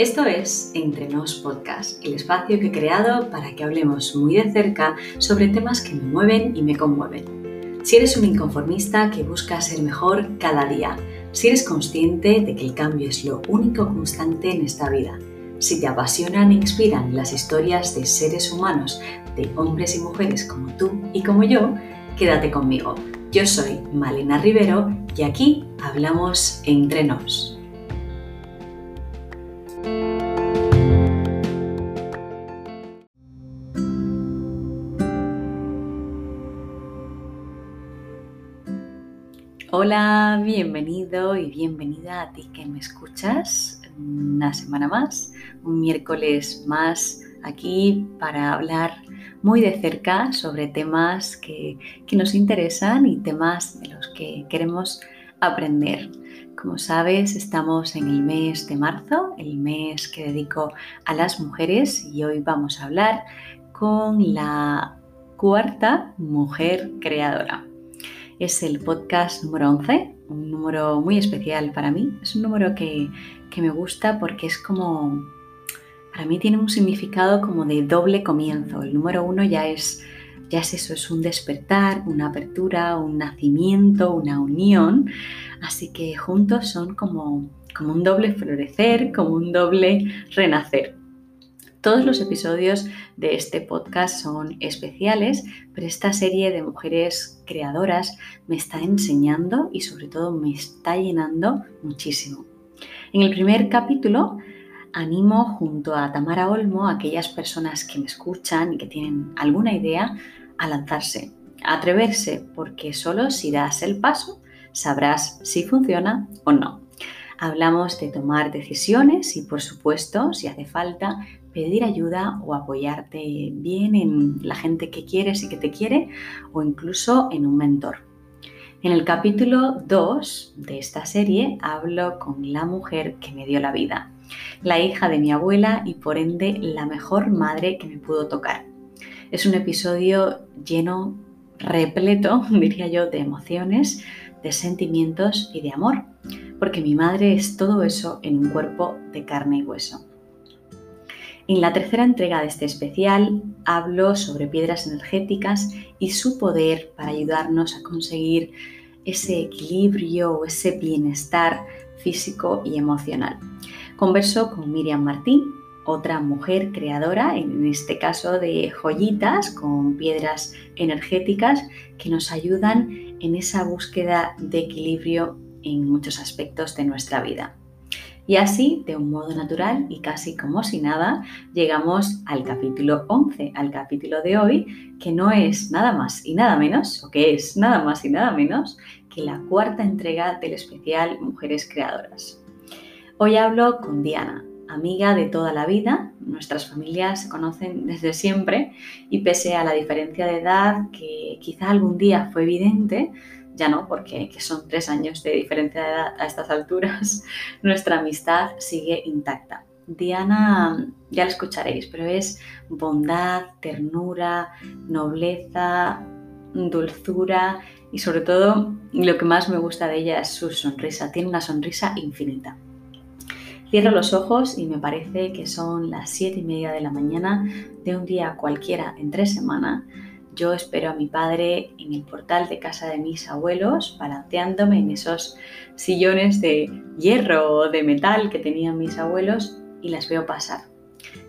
Esto es Entre Nos Podcast, el espacio que he creado para que hablemos muy de cerca sobre temas que me mueven y me conmueven. Si eres un inconformista que busca ser mejor cada día, si eres consciente de que el cambio es lo único constante en esta vida, si te apasionan e inspiran las historias de seres humanos, de hombres y mujeres como tú y como yo, quédate conmigo. Yo soy Malena Rivero y aquí hablamos entre nos. Hola, bienvenido y bienvenida a ti que me escuchas una semana más, un miércoles más aquí para hablar muy de cerca sobre temas que, nos interesan y temas de los que queremos aprender. Como sabes, estamos en el mes de marzo, el mes que dedico a las mujeres y hoy vamos a hablar con la cuarta mujer creadora. Es el podcast número 11, un número muy especial para mí. Es un número que, que me gusta porque es como para mí tiene un significado como de doble comienzo. El número uno ya es, ya es eso, es un despertar, una apertura, un nacimiento, una unión. Así que juntos son como, como un doble florecer, como un doble renacer. Todos los episodios de este podcast son especiales, pero esta serie de mujeres creadoras me está enseñando y sobre todo me está llenando muchísimo. En el primer capítulo animo junto a Tamara Olmo a aquellas personas que me escuchan y que tienen alguna idea a lanzarse, a atreverse, porque solo si das el paso sabrás si funciona o no. Hablamos de tomar decisiones y, por supuesto, si hace falta, pedir ayuda o apoyarte bien en la gente que quieres y que te quiere o incluso en un mentor. En el capítulo 2 de esta serie hablo con la mujer que me dio la vida la hija de mi abuela y por ende la mejor madre que me pudo tocar. Es un episodio lleno, repleto, diría yo, de emociones, de sentimientos y de amor, porque mi madre es todo eso en un cuerpo de carne y hueso. En la tercera entrega de este especial hablo sobre piedras energéticas y su poder para ayudarnos a conseguir ese equilibrio o ese bienestar físico y emocional. Converso con Miriam Martín, otra mujer creadora, en este caso de joyitas con piedras energéticas que nos ayudan en esa búsqueda de equilibrio en muchos aspectos de nuestra vida. Y así, de un modo natural y casi como si nada, llegamos al capítulo 11, al capítulo de hoy, que no es nada más y nada menos, o que es nada más y nada menos, que la cuarta entrega del especial Mujeres Creadoras. Hoy hablo con Diana, amiga de toda la vida. Nuestras familias se conocen desde siempre y pese a la diferencia de edad que quizá algún día fue evidente, ya no, porque son tres años de diferencia de edad a estas alturas, nuestra amistad sigue intacta. Diana, ya la escucharéis, pero es bondad, ternura, nobleza, dulzura y sobre todo lo que más me gusta de ella es su sonrisa. Tiene una sonrisa infinita. Cierro los ojos y me parece que son las siete y media de la mañana de un día cualquiera entre semana. Yo espero a mi padre en el portal de casa de mis abuelos, balanceándome en esos sillones de hierro o de metal que tenían mis abuelos y las veo pasar.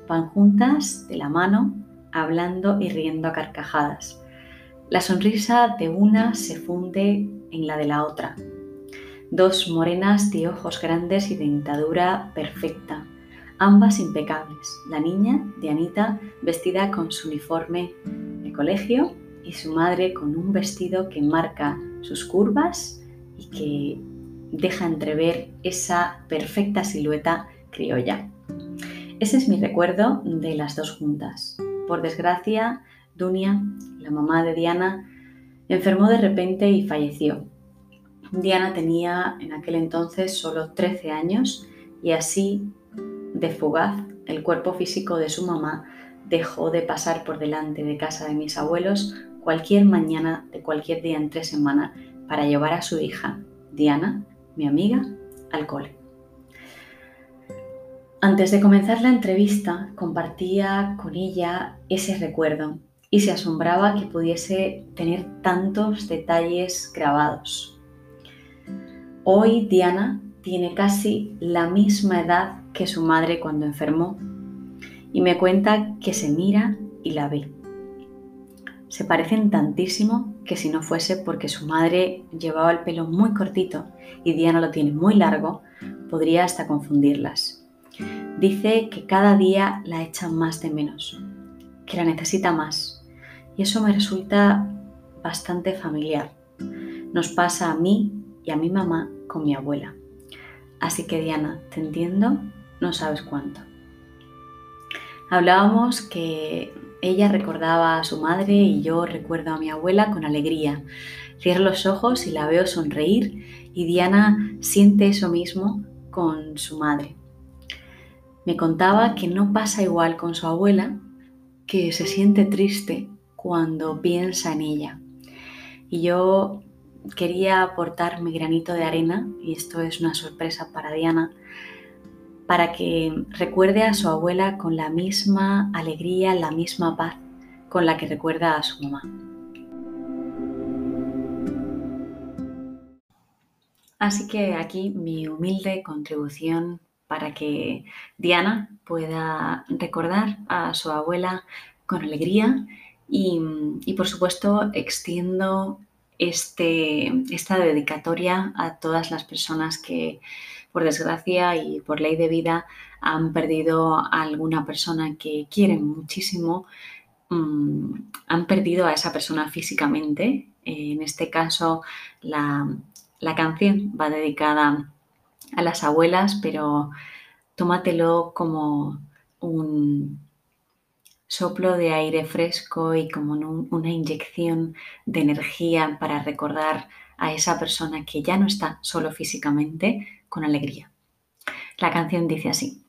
Van juntas, de la mano, hablando y riendo a carcajadas. La sonrisa de una se funde en la de la otra, dos morenas de ojos grandes y dentadura perfecta, ambas impecables. La niña, de Anita, vestida con su uniforme de colegio y su madre con un vestido que marca sus curvas y que deja entrever esa perfecta silueta criolla. Ese es mi recuerdo de las dos juntas. Por desgracia, Dunia, la mamá de Diana, enfermó de repente y falleció. Diana tenía en aquel entonces solo 13 años y así, de fugaz, el cuerpo físico de su mamá dejó de pasar por delante de casa de mis abuelos cualquier mañana de cualquier día entre semana para llevar a su hija, Diana, mi amiga, al cole. Antes de comenzar la entrevista, compartía con ella ese recuerdo y se asombraba que pudiese tener tantos detalles grabados. Hoy Diana tiene casi la misma edad que su madre cuando enfermó y me cuenta que se mira y la ve. Se parecen tantísimo que si no fuese porque su madre llevaba el pelo muy cortito y Diana lo tiene muy largo, podría hasta confundirlas. Dice que cada día la echa más de menos, que la necesita más. Y eso me resulta bastante familiar. Nos pasa a mí y a mi mamá con mi abuela. Así que Diana, te entiendo, no sabes cuánto. Hablábamos que ella recordaba a su madre y yo recuerdo a mi abuela con alegría. Cierro los ojos y la veo sonreír y Diana siente eso mismo con su madre. Me contaba que no pasa igual con su abuela, que se siente triste cuando piensa en ella. Y yo quería aportar mi granito de arena, y esto es una sorpresa para Diana, para que recuerde a su abuela con la misma alegría, la misma paz con la que recuerda a su mamá. Así que aquí mi humilde contribución para que Diana pueda recordar a su abuela con alegría y, por supuesto extiendo este, esta dedicatoria a todas las personas que por desgracia y por ley de vida han perdido a alguna persona que quieren muchísimo, mm, han perdido a esa persona físicamente. En este caso, la, la canción va dedicada a las abuelas, pero tómatelo como un soplo de aire fresco y como una inyección de energía para recordar a esa persona que ya no está solo físicamente con alegría. La canción dice así.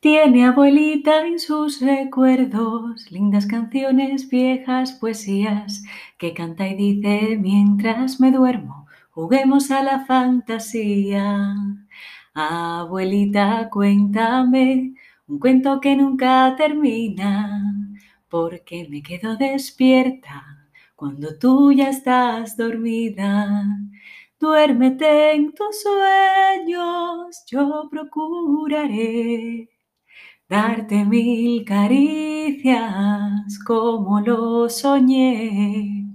Tiene abuelita en sus recuerdos lindas canciones, viejas poesías que canta y dice mientras me duermo Juguemos a la fantasía. Abuelita, cuéntame un cuento que nunca termina, porque me quedo despierta cuando tú ya estás dormida. Duérmete en tus sueños, yo procuraré darte mil caricias como lo soñé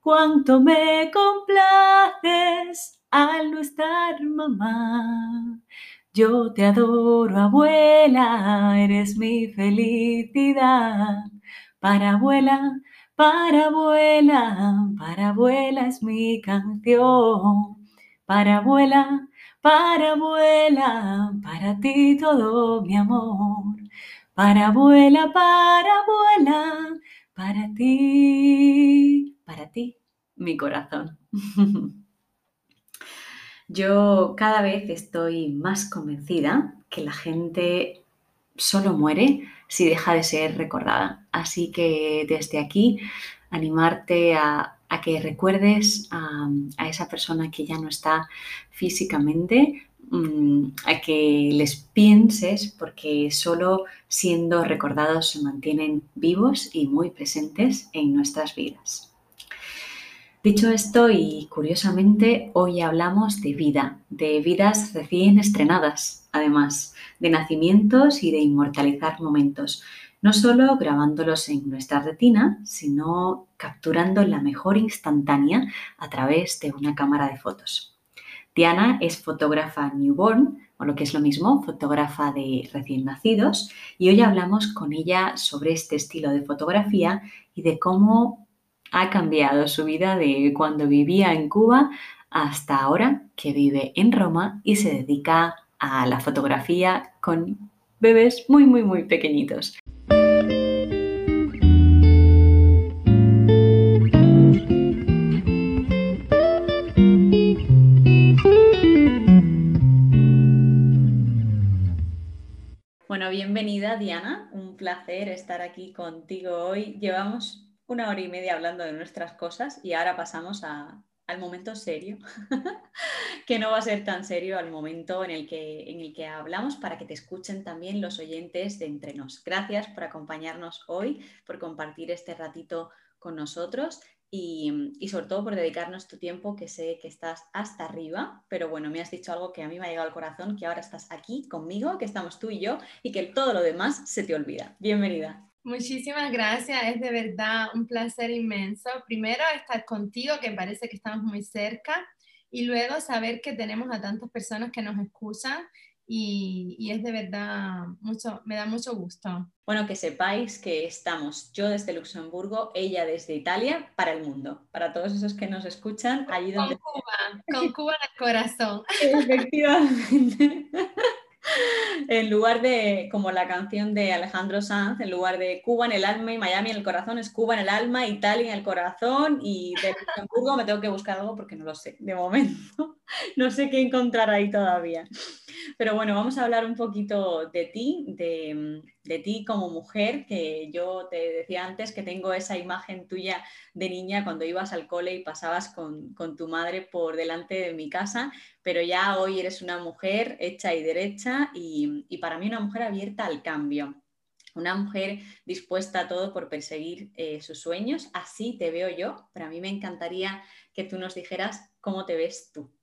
cuánto me complaces al no estar mamá. Yo te adoro, abuela, eres mi felicidad. Para abuela, para abuela, para abuela es mi canción. Para abuela, para abuela, para ti todo mi amor. Para abuela, para abuela, para ti para ti, mi corazón. Yo cada vez estoy más convencida que la gente solo muere si deja de ser recordada. Así que desde aquí animarte a, que recuerdes a, esa persona que ya no está físicamente, mm, a que les pienses porque solo siendo recordados se mantienen vivos y muy presentes en nuestras vidas. Dicho esto, y curiosamente, hoy hablamos de vida, de vidas recién estrenadas, además, de nacimientos y de inmortalizar momentos, no solo grabándolos en nuestra retina, sino capturando la mejor instantánea a través de una cámara de fotos. Diana es fotógrafa newborn, o lo que es lo mismo, fotógrafa de recién nacidos, y hoy hablamos con ella sobre este estilo de fotografía y de cómo ha cambiado su vida de cuando vivía en Cuba hasta ahora que vive en Roma y se dedica a la fotografía con bebés muy, muy, muy pequeñitos. Bueno, bienvenida Diana, un placer estar aquí contigo hoy. Llevamos una hora y media hablando de nuestras cosas y ahora pasamos a al momento serio, que no va a ser tan serio al momento en el, que, en el que hablamos para que te escuchen también los oyentes de Entre Nos. Gracias por acompañarnos hoy, por compartir este ratito con nosotros y, y, sobre todo por dedicarnos tu tiempo, que sé que estás hasta arriba, pero bueno, me has dicho algo que a mí me ha llegado al corazón, que ahora estás aquí conmigo, que estamos tú y yo y que todo lo demás se te olvida. Bienvenida. Muchísimas gracias, es de verdad un placer inmenso. Primero estar contigo, que parece que estamos muy cerca, y luego saber que tenemos a tantas personas que nos escuchan y, es de verdad mucho, me da mucho gusto. Bueno, que sepáis que estamos yo desde Luxemburgo, ella desde Italia, para el mundo, para todos esos que nos escuchan allí donde... Con Cuba, con Cuba en el corazón. Efectivamente. en lugar de, como la canción de Alejandro Sanz, en lugar de Cuba en el alma y Miami en el corazón, es Cuba en el alma, Italia en el corazón y de Luxemburgo me tengo que buscar algo porque no lo sé, de momento. No sé qué encontrar ahí todavía. Pero bueno, vamos a hablar un poquito de ti, de, ti como mujer, que yo te decía antes que tengo esa imagen tuya de niña cuando ibas al cole y pasabas con, tu madre por delante de mi casa, pero ya hoy eres una mujer hecha y derecha y, para mí una mujer abierta al cambio. Una mujer dispuesta a todo por perseguir eh, sus sueños, así te veo yo, pero a mí me encantaría que tú nos dijeras cómo te ves tú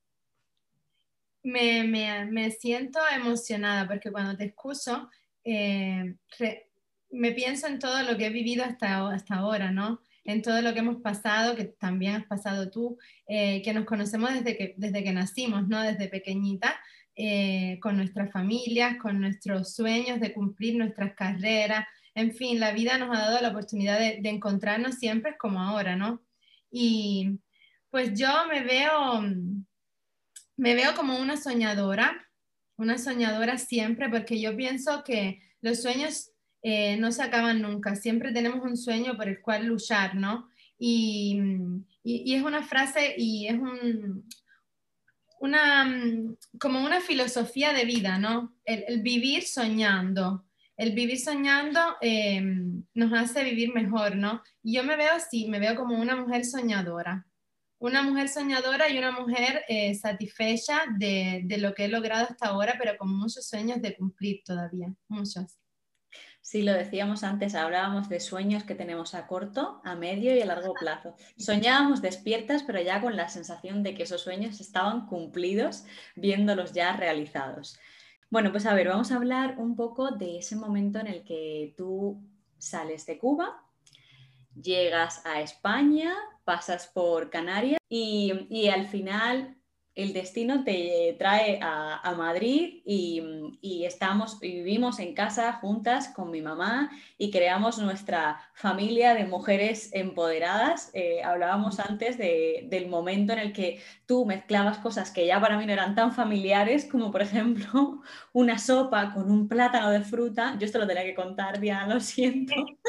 me, me, me, siento emocionada porque cuando te escucho, eh, me pienso en todo lo que he vivido hasta, hasta ahora, ¿no? En todo lo que hemos pasado, que también has pasado tú, eh, que nos conocemos desde que, desde que nacimos, ¿no? Desde pequeñita, eh, con nuestras familias, con nuestros sueños de cumplir nuestras carreras. En fin, la vida nos ha dado la oportunidad de, de encontrarnos siempre como ahora, ¿no? Y pues yo me veo me veo como una soñadora, una soñadora siempre, porque yo pienso que los sueños eh, no se acaban nunca, siempre tenemos un sueño por el cual luchar, ¿no? Y, y, es una frase y es un, una, como una filosofía de vida, ¿no? El, vivir soñando. El vivir soñando em, nos hace vivir mejor, ¿no? Y yo me veo así, me veo como una mujer soñadora una mujer soñadora y una mujer eh, satisfecha de, de, lo que he logrado hasta ahora, pero con muchos sueños de cumplir todavía, muchos. Sí, lo decíamos antes, hablábamos de sueños que tenemos a corto, a medio y a largo plazo. Soñábamos despiertas, pero ya con la sensación de que esos sueños estaban cumplidos, viéndolos ya realizados. Bueno, pues a ver, vamos a hablar un poco de ese momento en el que tú sales de Cuba, llegas a España, pasas por Canarias y, al final el destino te trae a, Madrid y, estamos vivimos en casa juntas con mi mamá y creamos nuestra familia de mujeres empoderadas. Eh, hablábamos antes del momento en el que tú mezclabas cosas que ya para mí no eran tan familiares, como por ejemplo una sopa con un plátano de fruta. Yo esto lo tenía que contar, Diana, lo siento.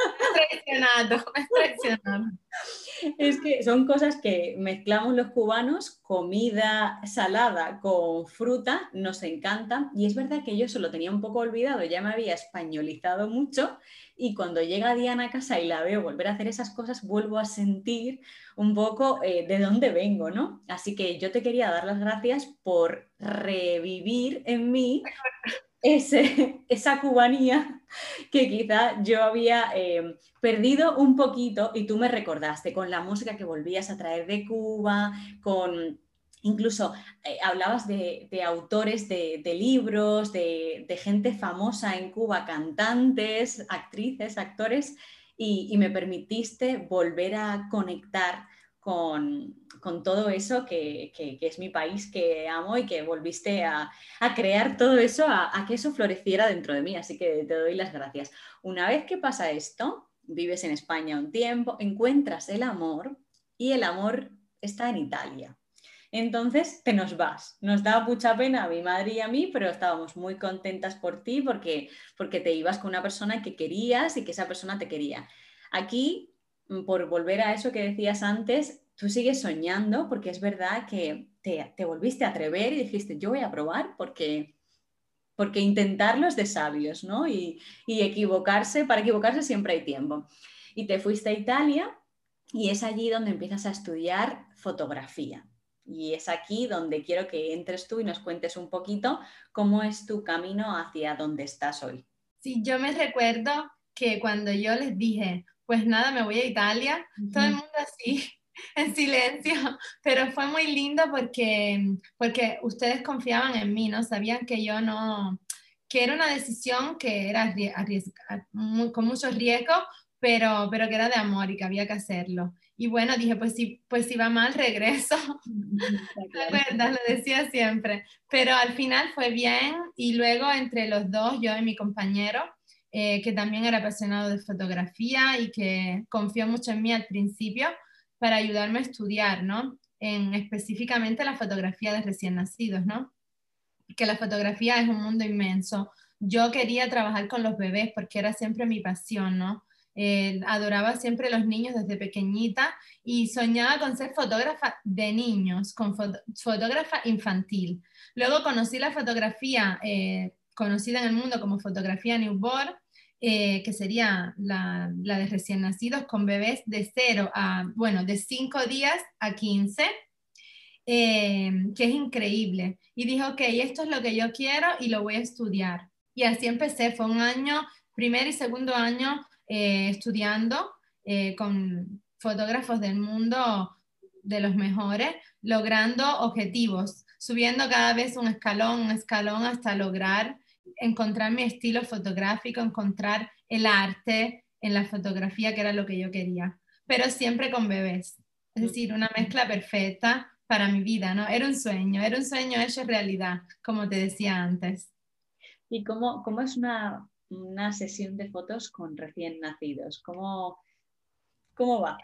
Es que son cosas que mezclamos los cubanos, comida salada con fruta, nos encanta. Y es verdad que yo eso lo tenía un poco olvidado, ya me había españolizado mucho. Y cuando llega Diana a casa y la veo volver a hacer esas cosas, vuelvo a sentir un poco eh, de dónde vengo, ¿no? Así que yo te quería dar las gracias por revivir en mí ese, esa cubanía que quizá yo había eh, perdido un poquito y tú me recordaste con la música que volvías a traer de Cuba, con incluso eh, hablabas de, autores de, libros, de, gente famosa en Cuba, cantantes, actrices, actores, y me permitiste volver a conectar con, todo eso que, es mi país, que amo y que volviste a, crear todo eso, a, que eso floreciera dentro de mí. Así que te doy las gracias. Una vez que pasa esto, vives en España un tiempo, encuentras el amor y el amor está en Italia. Entonces te nos vas. Nos da mucha pena a mi madre y a mí, pero estábamos muy contentas por ti porque, porque te ibas con una persona que querías y que esa persona te quería. Aquí Mm, por volver a eso que decías antes, tú sigues soñando porque es verdad que te, volviste a atrever y dijiste, yo voy a probar porque, porque intentarlo es de sabios, ¿no? Y, y equivocarse, para equivocarse siempre hay tiempo. Y te fuiste a Italia y es allí donde empiezas a estudiar fotografía. Y es aquí donde quiero que entres tú y nos cuentes un poquito cómo es tu camino hacia donde estás hoy. Sí, yo me recuerdo que cuando yo les dije, pues nada, me voy a Italia, todo el mundo así, en silencio, pero fue muy lindo porque, porque ustedes confiaban en mí, ¿no? Sabían que yo no, que era una decisión que era con muchos riesgos, pero, pero que era de amor y que había que hacerlo. Y bueno, dije, pues si, pues si va mal, regreso. La verdad, lo decía siempre. Pero al final fue bien y luego entre los dos, yo y mi compañero, eh, que también era apasionado de fotografía y que confió mucho en mí al principio para ayudarme a estudiar, ¿no? En específicamente la fotografía de recién nacidos, ¿no? Que la fotografía es un mundo inmenso. Yo quería trabajar con los bebés porque era siempre mi pasión, ¿no? Eh, adoraba siempre los niños desde pequeñita y soñaba con ser fotógrafa de niños, con fotógrafa infantil. Luego conocí la fotografía eh, conocida en el mundo como fotografía newborn eh, que sería la, de recién nacidos con bebés de 0 a, bueno, de 5 días a 15, eh, que es increíble. Y dije, ok, esto es lo que yo quiero y lo voy a estudiar. Y así empecé, fue un año, primer y segundo año eh, estudiando con fotógrafos del mundo de los mejores, logrando objetivos, subiendo cada vez un escalón, un escalón hasta lograr encontrar mi estilo fotográfico, encontrar el arte en la fotografía, que era lo que yo quería, pero siempre con bebés. Es decir, una mezcla perfecta para mi vida, ¿no? Era un sueño, era un sueño hecho realidad, como te decía antes. ¿Y cómo, cómo es una, una sesión de fotos con recién nacidos? ¿Cómo, cómo va?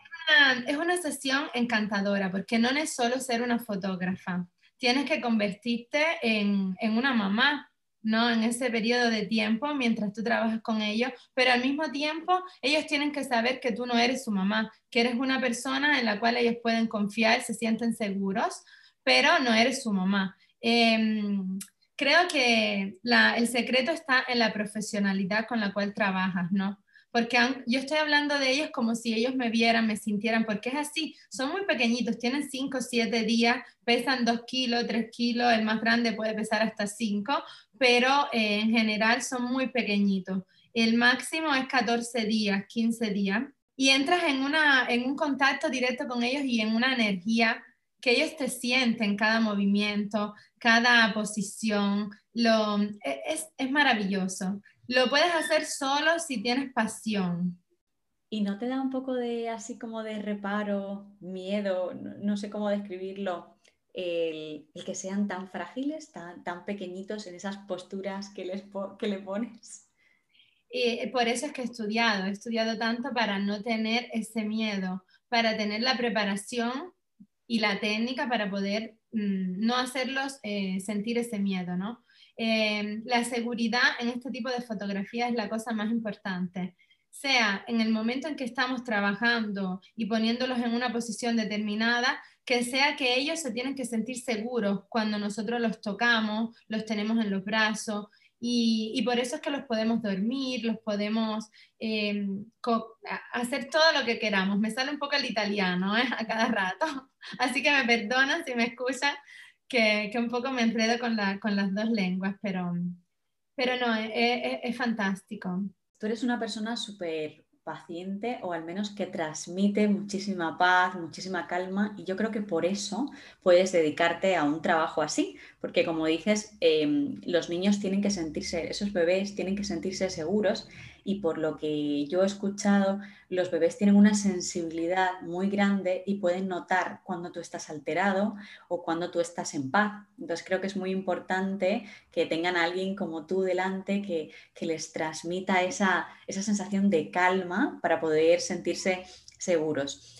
Es una sesión encantadora, porque no es solo ser una fotógrafa, tienes que convertirte en, en una mamá, ¿no? En ese periodo de tiempo mientras tú trabajas con ellos, pero al mismo tiempo ellos tienen que saber que tú no eres su mamá, que eres una persona en la cual ellos pueden confiar, se sienten seguros, pero no eres su mamá. Em, creo que el secreto está en la profesionalidad con la cual trabajas, ¿no? porque yo estoy hablando de ellos como si ellos me vieran, me sintieran, porque es así, son muy pequeñitos, tienen 5 o 7 días, pesan 2 kilos, 3 kilos, el más grande puede pesar hasta 5, pero eh, en general son muy pequeñitos. El máximo es 14 días, 15 días, y entras en, una, en un contacto directo con ellos y en una energía que ellos te sienten cada movimiento, cada posición, lo, e, es, es maravilloso. Lo puedes hacer solo si tienes pasión. ¿Y no te da un poco de así como de reparo, miedo, no, sé cómo describirlo, el, que sean tan frágiles, tan, tan pequeñitos en esas posturas que, les que le pones? Y por eso es que he estudiado, he estudiado tanto para no tener ese miedo, para tener la preparación y la técnica para poder mm, no hacerlos eh, sentir ese miedo, ¿no? Eh, la seguridad en este tipo de fotografía es la cosa más importante. Sea en el momento en que estamos trabajando y poniéndolos en una posición determinada, que sea que ellos se tienen que sentir seguros cuando nosotros los tocamos, los tenemos en los brazos, y, por eso es que los podemos dormir, los podemos eh, hacer todo lo que queramos. Me sale un poco el italiano ¿eh? a cada rato, así que me perdonan si me escuchan, que, un poco me enredo con, con las dos lenguas, pero, pero no, es, fantástico. Tú eres una persona súper paciente o al menos que transmite muchísima paz, muchísima calma y yo creo que por eso puedes dedicarte a un trabajo así, porque como dices, em, los niños tienen que sentirse, esos bebés tienen que sentirse seguros y por lo que yo he escuchado, los bebés tienen una sensibilidad muy grande y pueden notar cuando tú estás alterado o cuando tú estás en paz. Entonces creo que es muy importante que tengan a alguien como tú delante que, les transmita esa, sensación de calma para poder sentirse seguros.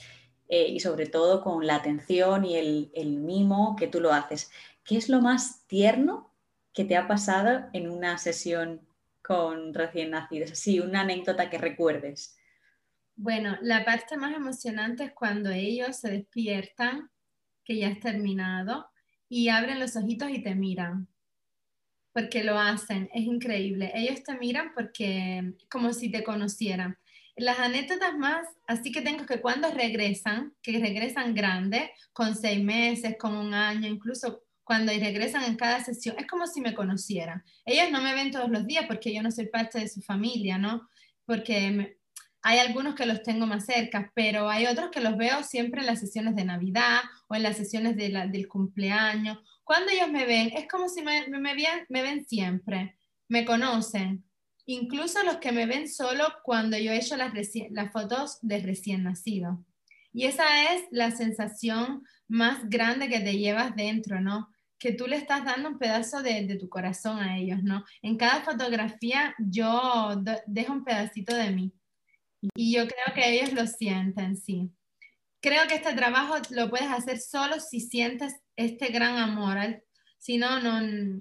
Eh, y sobre todo con la atención y el, el mimo que tú lo haces. ¿Qué es lo más tierno que te ha pasado en una sesión con recién nacidos? Así, una anécdota que recuerdes. Bueno, la parte más emocionante es cuando ellos se despiertan, que ya has terminado, y abren los ojitos y te miran, porque lo hacen, es increíble. Ellos te miran porque como si te conocieran. Las anécdotas más, así que tengo que cuando regresan, que regresan grandes, con seis meses, con un año, incluso cuando regresan en cada sesión, es como si me conocieran. Ellos no me ven todos los días porque yo no soy parte de su familia, ¿no? Porque hay algunos que los tengo más cerca, pero hay otros que los veo siempre en las sesiones de Navidad o en las sesiones de del cumpleaños. Cuando ellos me ven, es como si me, me, me ven siempre, me conocen. Incluso los que me ven solo cuando yo he hecho las, las fotos de recién nacido. Y esa es la sensación más grande que te llevas dentro, ¿no? Que tú le estás dando un pedazo de, de tu corazón a ellos, ¿no? En cada fotografía yo dejo un pedacito de mí. Y yo creo que ellos lo sienten, sí. Creo que este trabajo lo puedes hacer solo si sientes este gran amor. Si no, no,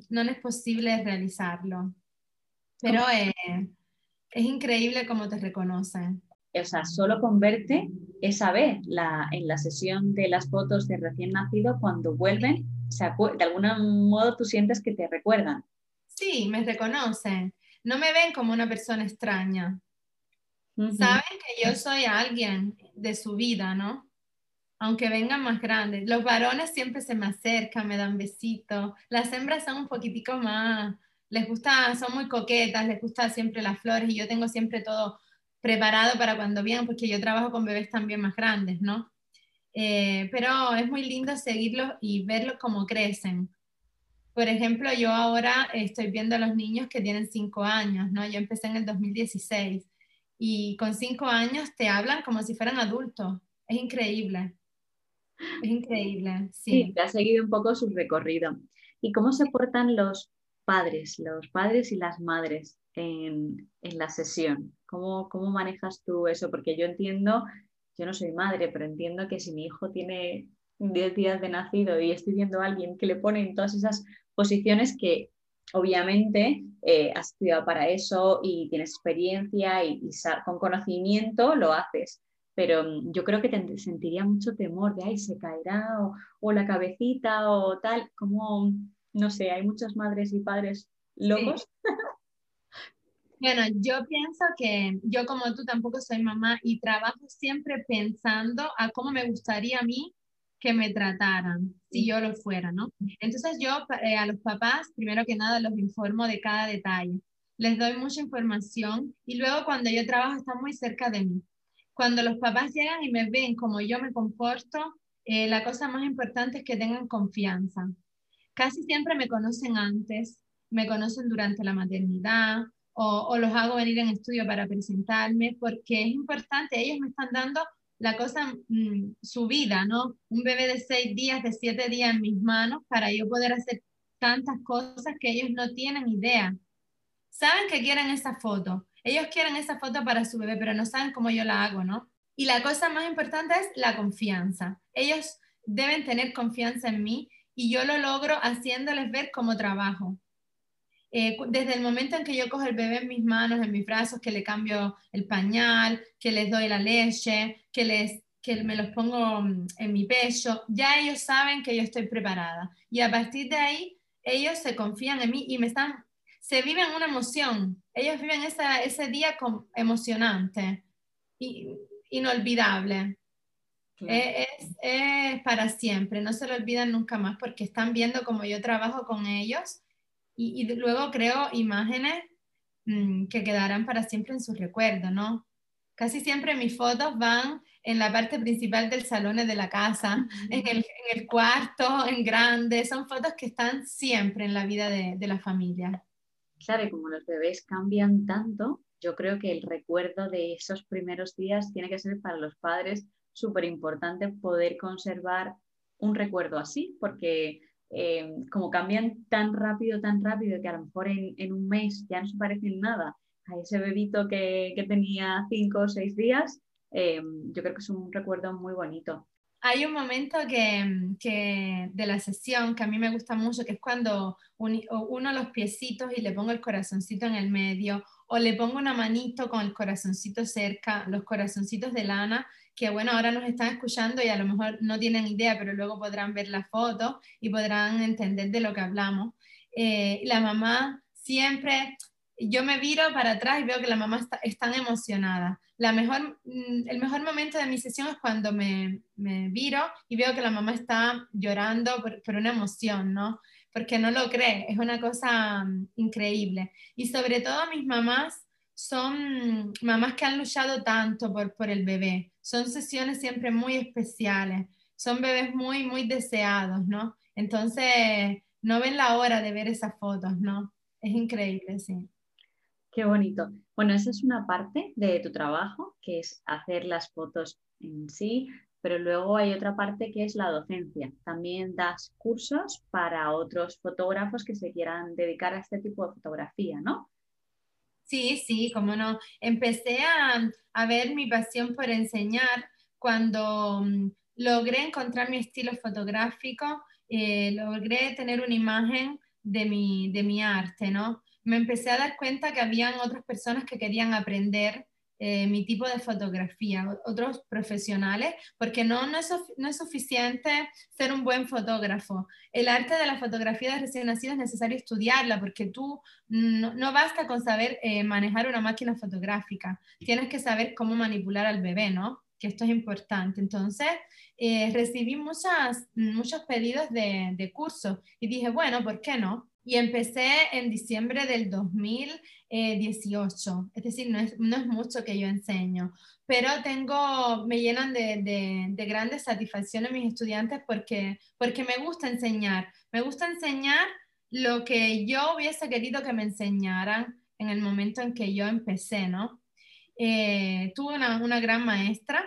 no es posible realizarlo. Pero eh, es increíble cómo te reconocen. O sea, solo con verte, esa vez la, en la sesión de las fotos de recién nacido, cuando vuelven, de algún modo tú sientes que te recuerdan. Sí, me reconocen. No me ven como una persona extraña. Saben que yo soy alguien de su vida, ¿no? Aunque vengan más grandes. Los varones siempre se me acercan, me dan besitos. Las hembras son un poquitico más, les gusta, son muy coquetas, les gusta siempre las flores y yo tengo siempre todo preparado para cuando vienen, porque yo trabajo con bebés también más grandes, ¿no? Eh, pero es muy lindo seguirlos y verlos cómo crecen. Por ejemplo, yo ahora estoy viendo a los niños que tienen cinco años, ¿no? Yo empecé en el 2016 y con cinco años te hablan como si fueran adultos. Es increíble. Es increíble, sí. Sí, te ha seguido un poco su recorrido. ¿Y cómo se portan los padres, los padres y las madres en, la sesión? ¿Cómo, ¿Cómo manejas tú eso? Porque yo entiendo, yo no soy madre, pero entiendo que si mi hijo tiene 10 días de nacido y estoy viendo a alguien que le pone en todas esas posiciones que obviamente eh, has estudiado para eso y tienes experiencia y, con conocimiento lo haces. Pero mm, yo creo que te sentiría mucho temor de, ay, se caerá o, o la cabecita o tal. como no sé, hay muchas madres y padres locos. Bueno, yo pienso que yo como tú tampoco soy mamá y trabajo siempre pensando a cómo me gustaría a mí que me trataran si yo lo fuera, ¿no? Entonces yo eh, a los papás, primero que nada, los informo de cada detalle. Les doy mucha información y luego cuando yo trabajo están muy cerca de mí. Cuando los papás llegan y me ven como yo me comporto, eh, la cosa más importante es que tengan confianza. Casi siempre me conocen antes, me conocen durante la maternidad o, los hago venir en estudio para presentarme porque es importante, ellos me están dando la cosa, mm, su vida, ¿no? Un bebé de seis días, de siete días en mis manos para yo poder hacer tantas cosas que ellos no tienen idea. Saben que quieren esa foto. Ellos quieren esa foto para su bebé, pero no saben cómo yo la hago, ¿no? Y la cosa más importante es la confianza. Ellos deben tener confianza en mí y yo lo logro haciéndoles ver cómo trabajo. Eh, desde el momento en que yo cojo el bebé en mis manos, en mis brazos, que le cambio el pañal, que les doy la leche, que, les, que me los pongo mm, en mi pecho, ya ellos saben que yo estoy preparada. Y a partir de ahí, ellos se confían en mí y me están, se viven una emoción. Ellos viven ese día emocionante, y, inolvidable. Es, es, para siempre, no se lo olvidan nunca más porque están viendo cómo yo trabajo con ellos y, y luego creo imágenes mmm, que quedarán para siempre en su recuerdo, ¿no? Casi siempre mis fotos van en la parte principal del salón de la casa, en, el, en, el, cuarto, en grande, son fotos que están siempre en la vida de, de la familia. Claro, y como los bebés cambian tanto, yo creo que el recuerdo de esos primeros días tiene que ser para los padres súper importante poder conservar un recuerdo así, porque eh, como cambian tan rápido, tan rápido, que a lo mejor en, un mes ya no se parecen nada a ese bebito que, tenía cinco o seis días, eh, yo creo que es un recuerdo muy bonito. Hay un momento que, de la sesión que a mí me gusta mucho, que es cuando uno los piecitos y le pongo el corazoncito en el medio, o le pongo una manito con el corazoncito cerca, los corazoncitos de lana, que bueno, ahora nos están escuchando y a lo mejor no tienen idea, pero luego podrán ver la foto y podrán entender de lo que hablamos. Eh, la mamá siempre yo me viro para atrás y veo que la mamá está es tan emocionada. La mejor, mm, el mejor momento de mi sesión es cuando me, me viro y veo que la mamá está llorando por, por, una emoción, ¿no? Porque no lo cree, es una cosa mm, increíble. Y sobre todo mis mamás son mamás que han luchado tanto por, por el bebé. Son sesiones siempre muy especiales, son bebés muy, muy deseados, ¿no? Entonces, no ven la hora de ver esas fotos, ¿no? Es increíble, sí. Qué bonito. Bueno, esa es una parte de tu trabajo, que es hacer las fotos en sí, pero luego hay otra parte que es la docencia. También das cursos para otros fotógrafos que se quieran dedicar a este tipo de fotografía, ¿no? Sí, sí, cómo no. Empecé a, a ver mi pasión por enseñar cuando mm, logré encontrar mi estilo fotográfico, eh, logré tener una imagen de mi, de mi arte, ¿no? me empecé a dar cuenta que habían otras personas que querían aprender eh, mi tipo de fotografía, otros profesionales, porque no, no, es, no es suficiente ser un buen fotógrafo. El arte de la fotografía de recién nacido es necesario estudiarla, porque tú no, basta con saber eh, manejar una máquina fotográfica, tienes que saber cómo manipular al bebé, ¿no? Que esto es importante. Entonces, eh, recibí muchas, muchos pedidos de, de cursos y dije, bueno, ¿por qué no? y empecé en diciembre del 2018. Es decir, no es, no es mucho que yo enseño, pero tengo, me llenan de, de, de, grandes satisfacciones mis estudiantes porque, porque me gusta enseñar. Me gusta enseñar lo que yo hubiese querido que me enseñaran en el momento en que yo empecé, ¿no? Eh, tuve una, una, gran maestra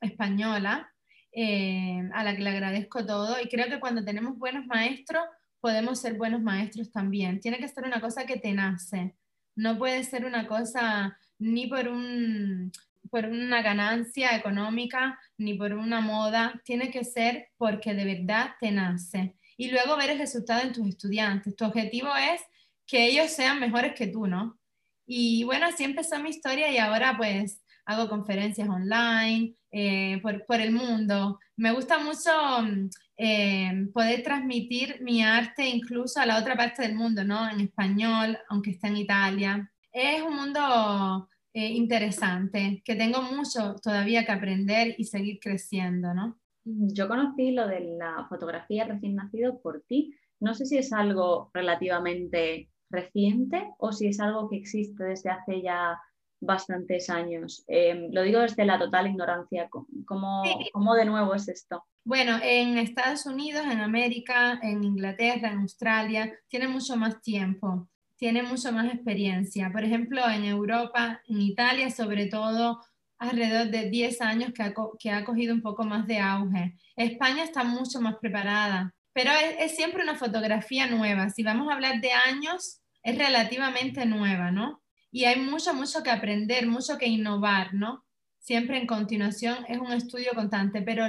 española eh, a la que le agradezco todo y creo que cuando tenemos buenos maestros podemos ser buenos maestros también. Tiene que ser una cosa que te nace. No puede ser una cosa ni por, un, por una ganancia económica, ni por una moda. Tiene que ser porque de verdad te nace. Y luego ver el resultado en tus estudiantes. Tu objetivo es que ellos sean mejores que tú, ¿no? Y bueno, así empezó mi historia y ahora pues hago conferencias online eh, por, por, el mundo. Me gusta mucho mm, eh, poder transmitir mi arte incluso a la otra parte del mundo, ¿no? En español, aunque esté en Italia. Es un mundo eh, interesante, que tengo mucho todavía que aprender y seguir creciendo, ¿no? Yo conocí lo de la fotografía recién nacido por ti. No sé si es algo relativamente reciente o si es algo que existe desde hace ya bastantes años. Eh, lo digo desde la total ignorancia. ¿Cómo, ¿Cómo, de nuevo es esto? Bueno, en Estados Unidos, en América, en Inglaterra, en Australia, tiene mucho más tiempo, tiene mucho más experiencia. Por ejemplo, en Europa, en Italia, sobre todo, alrededor de 10 años que ha, que ha cogido un poco más de auge. España está mucho más preparada, pero es, es siempre una fotografía nueva. Si vamos a hablar de años, es relativamente nueva, ¿no? Y hay mucho, mucho que aprender, mucho que innovar, ¿no? siempre en continuación, es un estudio constante, pero,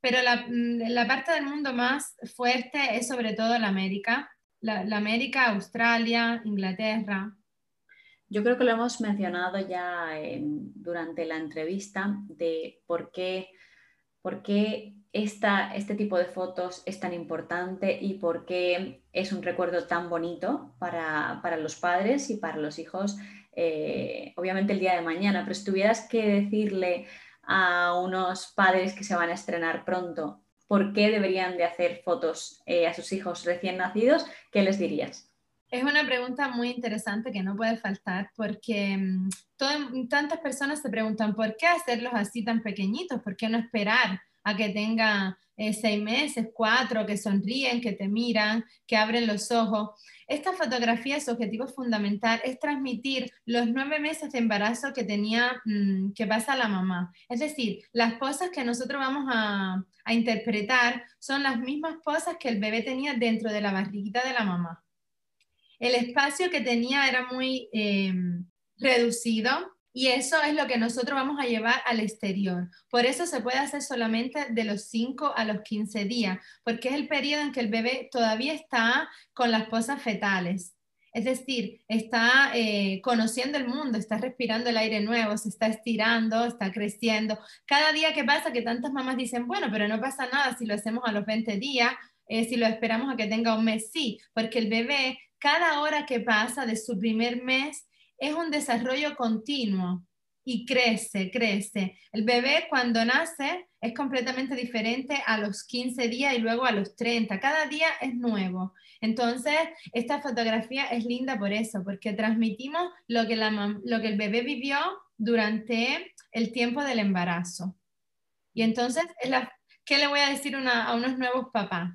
pero la, mm, la parte del mundo más fuerte es sobre todo la América, la, América, Australia, Inglaterra. Yo creo que lo hemos mencionado ya en, durante la entrevista de por qué, por qué esta, este tipo de fotos es tan importante y por qué es un recuerdo tan bonito para, para los padres y para los hijos eh, obviamente el día de mañana, pero si tuvieras que decirle a unos padres que se van a estrenar pronto por qué deberían de hacer fotos eh, a sus hijos recién nacidos, ¿qué les dirías? Es una pregunta muy interesante que no puede faltar porque mm, tantas personas se preguntan por qué hacerlos así tan pequeñitos, por qué no esperar a que tenga eh, seis meses, cuatro, que sonríen, que te miran, que abren los ojos. Esta fotografía, su objetivo fundamental es transmitir los nueve meses de embarazo que tenía, mm, que pasa la mamá. Es decir, las cosas que nosotros vamos a, interpretar son las mismas cosas que el bebé tenía dentro de la barriguita de la mamá. El espacio que tenía era muy eh, reducido, y eso es lo que nosotros vamos a llevar al exterior. Por eso se puede hacer solamente de los 5 a los 15 días, porque es el periodo en que el bebé todavía está con las cosas fetales. Es decir, está eh, conociendo el mundo, está respirando el aire nuevo, se está estirando, está creciendo. Cada día que pasa, que tantas mamás dicen, bueno, pero no pasa nada si lo hacemos a los 20 días, eh, si lo esperamos a que tenga un mes, sí, porque el bebé cada hora que pasa de su primer mes es un desarrollo continuo y crece, crece. El bebé cuando nace es completamente diferente a los 15 días y luego a los 30. Cada día es nuevo. Entonces, esta fotografía es linda por eso, porque transmitimos lo que, lo que el bebé vivió durante el tiempo del embarazo. Y entonces, ¿qué le voy a decir a unos nuevos papás?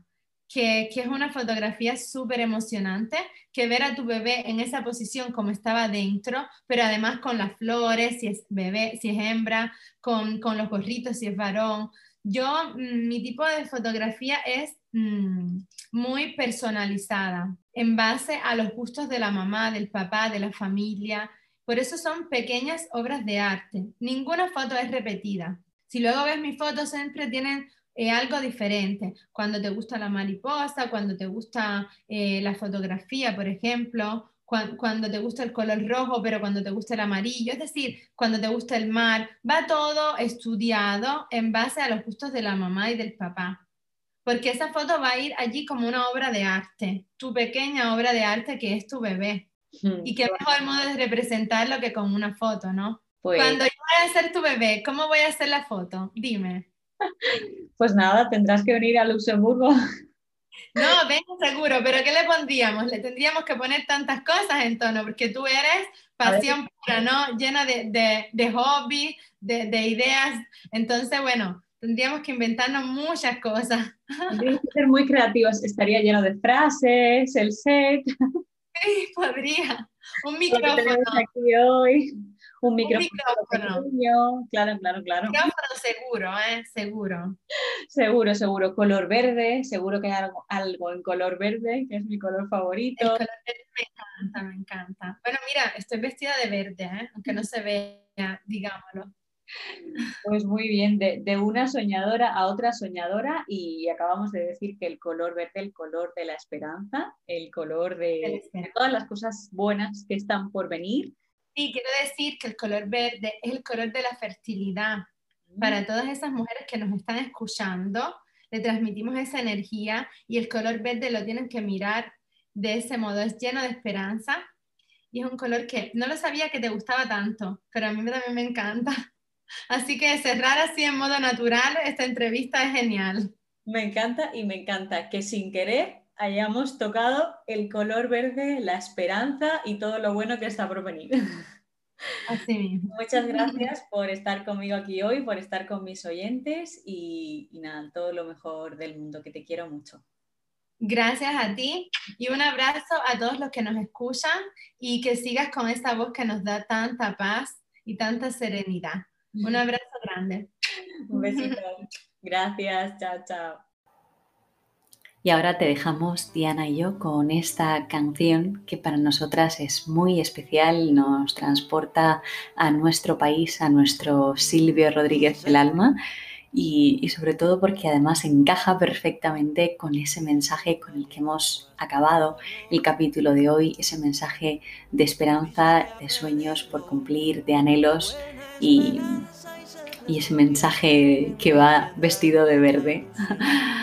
Que, es una fotografía súper emocionante, que ver a tu bebé en esa posición como estaba dentro, pero además con las flores, si es bebé, si es hembra, con, los gorritos, si es varón. Yo, mm, mi tipo de fotografía es mm, muy personalizada, en base a los gustos de la mamá, del papá, de la familia. Por eso son pequeñas obras de arte. Ninguna foto es repetida. Si luego ves mis fotos, siempre tienen es algo diferente. Cuando te gusta la mariposa, cuando te gusta eh, la fotografía, por ejemplo, cuando, te gusta el color rojo, pero cuando te gusta el amarillo, es decir, cuando te gusta el mar, va todo estudiado en base a los gustos de la mamá y del papá. Porque esa foto va a ir allí como una obra de arte, tu pequeña obra de arte que es tu bebé. Hmm, y qué mejor modo de representarlo que con una foto, ¿no? Pues cuando yo voy a ser tu bebé, ¿cómo voy a hacer la foto? Dime. Pues nada, tendrás que venir a Luxemburgo. No, vengo seguro, pero ¿qué le pondríamos? Le tendríamos que poner tantas cosas en tono, porque tú eres pasión pura, ¿no? Llena de, de, de hobbies, de, de, ideas. Entonces, bueno, tendríamos que inventarnos muchas cosas. Tendríamos que ser muy creativos. Estaría lleno de frases, el set. Sí, podría. Un micrófono. Aquí hoy un micrófono. Claro, claro, claro. Micrófono seguro, ¿eh? Seguro. Seguro, seguro. Color verde, seguro que hay algo, algo en color verde, que es mi color favorito. El color verde me encanta, me encanta. Bueno, mira, estoy vestida de verde, ¿eh? aunque no se vea, digámoslo. Pues muy bien, de, de, una soñadora a otra soñadora y acabamos de decir que el color verde, el color de la esperanza, el color de, de todas las cosas buenas que están por venir Sí, quiero decir que el color verde es el color de la fertilidad. Para mm. todas esas mujeres que nos están escuchando, le transmitimos esa energía y el color verde lo tienen que mirar de ese modo. Es lleno de esperanza y es un color que no lo sabía que te gustaba tanto, pero a mí también me encanta. Así que cerrar así en modo natural esta entrevista es genial. Me encanta y me encanta que sin querer hayamos tocado el color verde, la esperanza y todo lo bueno que está por venir. Así mismo. Muchas gracias por estar conmigo aquí hoy, por estar con mis oyentes y, nada, todo lo mejor del mundo, que te quiero mucho. Gracias a ti y un abrazo a todos los que nos escuchan y que sigas con esa voz que nos da tanta paz y tanta serenidad. Un abrazo grande. Un besito. Gracias, chao, chao. Y ahora te dejamos, Diana y yo, con esta canción que para nosotras es muy especial, nos transporta a nuestro país, a nuestro Silvio Rodríguez del Alma. Y, sobre todo porque además encaja perfectamente con ese mensaje con el que hemos acabado el capítulo de hoy, ese mensaje de esperanza, de sueños por cumplir, de anhelos y, ese mensaje que va vestido de verde.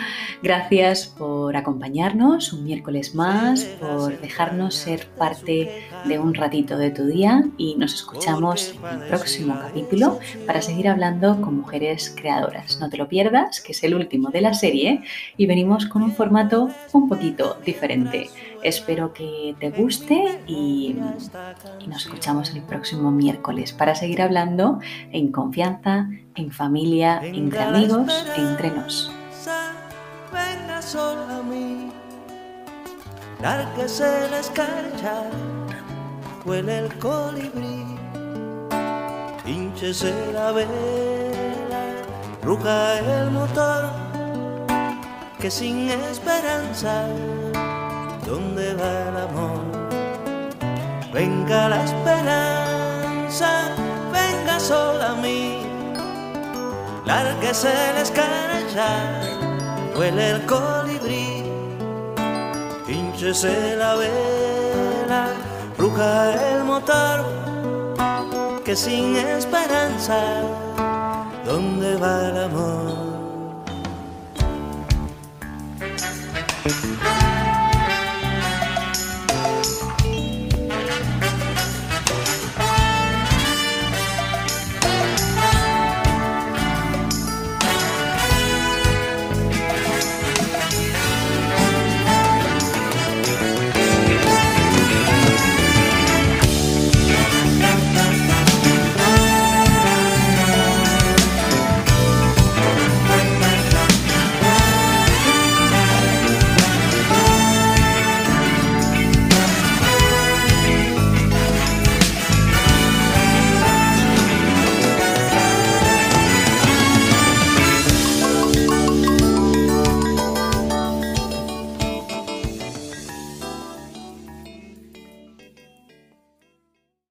Gracias por acompañarnos un miércoles más, por dejarnos ser parte de un ratito de tu día y nos escuchamos en el próximo capítulo para seguir hablando con mujeres creadoras. No te lo pierdas, que es el último de la serie y venimos con un formato un poquito diferente. Espero que te guste y, nos escuchamos el próximo miércoles para seguir hablando en confianza, en familia, entre amigos, entre nos sola a mí. Lárguese la escarcha, huele el colibrí, hinchese la vela, ruja el motor, que sin esperanza, ¿dónde va el amor? Venga la esperanza, venga sola a mí, lárguese la escarcha huele el colibrí, hinchese la vela, ruja el motor, que sin esperanza, ¿dónde va el amor?